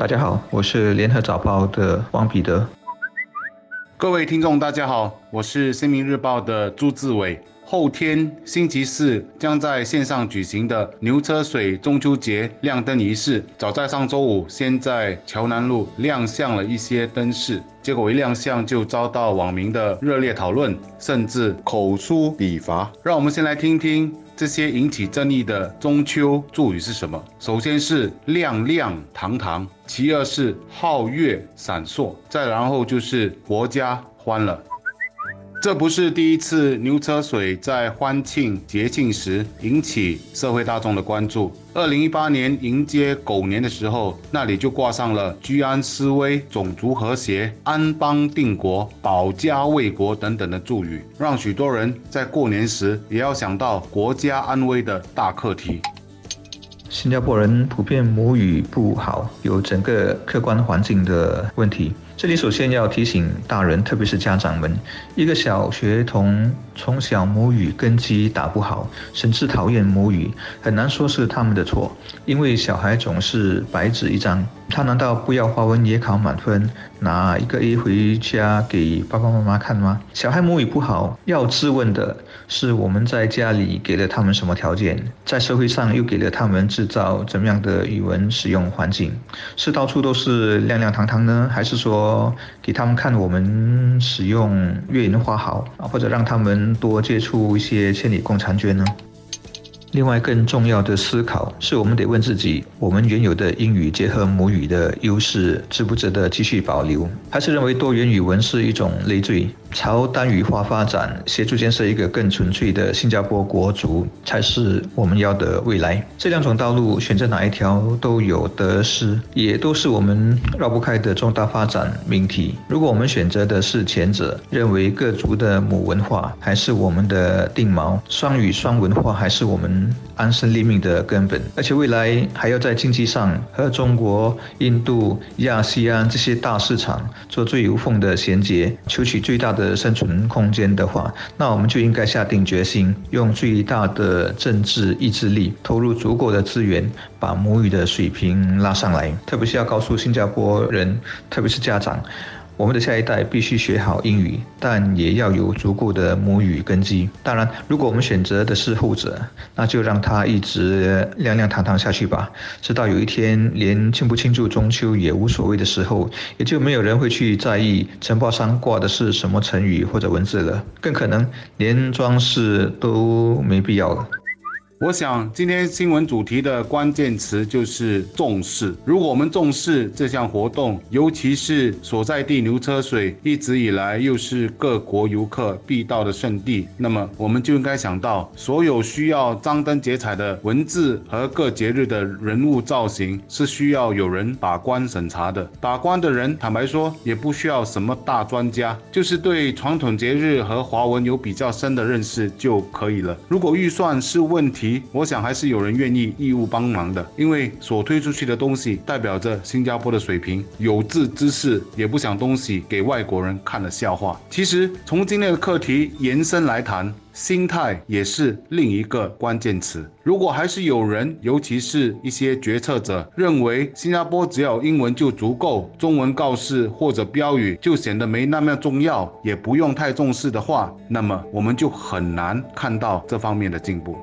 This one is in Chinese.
大家好，我是联合早报的王彼得。各位听众，大家好，我是《新民日报》的朱志伟。后天星期四将在线上举行的牛车水中秋节亮灯仪式，早在上周五，先在桥南路亮相了一些灯饰，结果一亮相就遭到网民的热烈讨论，甚至口出笔伐。让我们先来听听这些引起争议的中秋祝语是什么。首先是亮亮堂堂，其二是皓月闪烁，再然后就是国家欢了。这不是第一次牛车水在欢庆节庆时引起社会大众的关注。二零一八年迎接狗年的时候，那里就挂上了居安思危、种族和谐、安邦定国、保家卫国等等的祝语，让许多人在过年时也要想到国家安危的大课题。新加坡人普遍母语不好，有整个客观环境的问题。这里首先要提醒大人，特别是家长们，一个小学童从小母语根基打不好，甚至讨厌母语，很难说是他们的错，因为小孩总是白纸一张。他难道不要华文也考满分，拿一个 A 回家给爸爸妈妈看吗？小孩母语不好，要质问的是我们在家里给了他们什么条件，在社会上又给了他们制造怎么样的语文使用环境？是到处都是亮亮堂堂呢，还是说给他们看我们使用粤语话好，或者让他们多接触一些千里共婵娟呢？另外，更重要的思考是我们得问自己：我们原有的英语结合母语的优势，值不值得继续保留？还是认为多元语文是一种累赘？朝单语化发展，协助建设一个更纯粹的新加坡国族，才是我们要的未来。这两种道路，选择哪一条都有得失，也都是我们绕不开的重大发展命题。如果我们选择的是前者，认为各族的母文化还是我们的定锚，双语双文化还是我们安身立命的根本，而且未来还要在经济上和中国、印度、亚细安这些大市场做最无缝的衔接，求取最大的。的生存空间的话，那我们就应该下定决心，用最大的政治意志力，投入足够的资源，把母语的水平拉上来。特别是要告诉新加坡人，特别是家长。我们的下一代必须学好英语，但也要有足够的母语根基。当然，如果我们选择的是后者，那就让它一直亮亮堂堂下去吧，直到有一天连庆不庆祝中秋也无所谓的时候，也就没有人会去在意承包商挂的是什么成语或者文字了，更可能连装饰都没必要了。我想今天新闻主题的关键词就是重视。如果我们重视这项活动，尤其是所在地牛车水一直以来又是各国游客必到的圣地，那么我们就应该想到，所有需要张灯结彩的文字和各节日的人物造型是需要有人把关审查的。把关的人，坦白说，也不需要什么大专家，就是对传统节日和华文有比较深的认识就可以了。如果预算是问题我想还是有人愿意义务帮忙的，因为所推出去的东西代表着新加坡的水平，有志之士也不想东西给外国人看了笑话。其实从今天的课题延伸来谈。心态也是另一个关键词。如果还是有人，尤其是一些决策者，认为新加坡只要英文就足够，中文告示或者标语就显得没那么重要，也不用太重视的话，那么我们就很难看到这方面的进步。